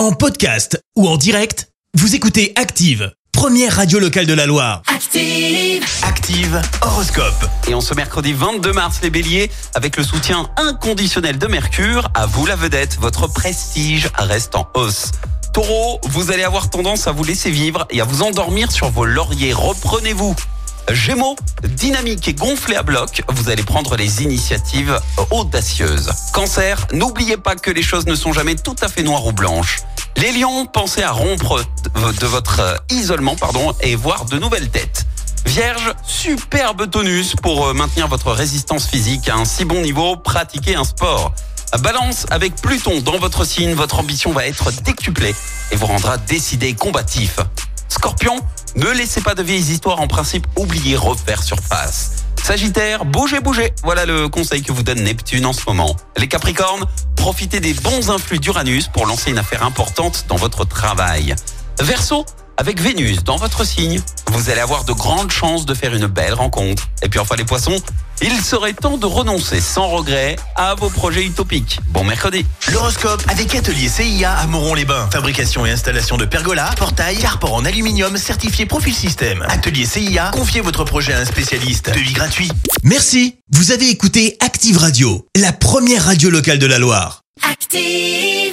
En podcast ou en direct, vous écoutez Active, première radio locale de la Loire. Active. Active Horoscope. Et en ce mercredi 22 mars, les béliers, avec le soutien inconditionnel de Mercure, à vous la vedette, votre prestige reste en hausse. Taureau, vous allez avoir tendance à vous laisser vivre et à vous endormir sur vos lauriers. Reprenez-vous. Gémeaux, dynamique et gonflé à bloc, vous allez prendre les initiatives audacieuses. Cancer, n'oubliez pas que les choses ne sont jamais tout à fait noires ou blanches. Les lions, pensez à rompre de votre isolement pardon, et voir de nouvelles têtes. Vierge, superbe tonus pour euh, maintenir votre résistance physique à un si bon niveau, pratiquez un sport. Balance, avec Pluton dans votre signe, votre ambition va être décuplée et vous rendra décidé et combatif. Scorpion, ne laissez pas de vieilles histoires en principe, oubliez refaire surface. Sagittaire, bougez, bougez. Voilà le conseil que vous donne Neptune en ce moment. Les Capricornes, profitez des bons influx d'Uranus pour lancer une affaire importante dans votre travail. Verseau, avec Vénus dans votre signe, vous allez avoir de grandes chances de faire une belle rencontre. Et puis enfin les poissons, il serait temps de renoncer sans regret à vos projets utopiques. Bon mercredi. L'horoscope avec Atelier CIA à Moron-les-Bains. Fabrication et installation de pergolas, portails, carport en aluminium certifié Profil Système. Atelier CIA, confiez votre projet à un spécialiste. Devis gratuit. Merci. Vous avez écouté Active Radio, la première radio locale de la Loire. Active.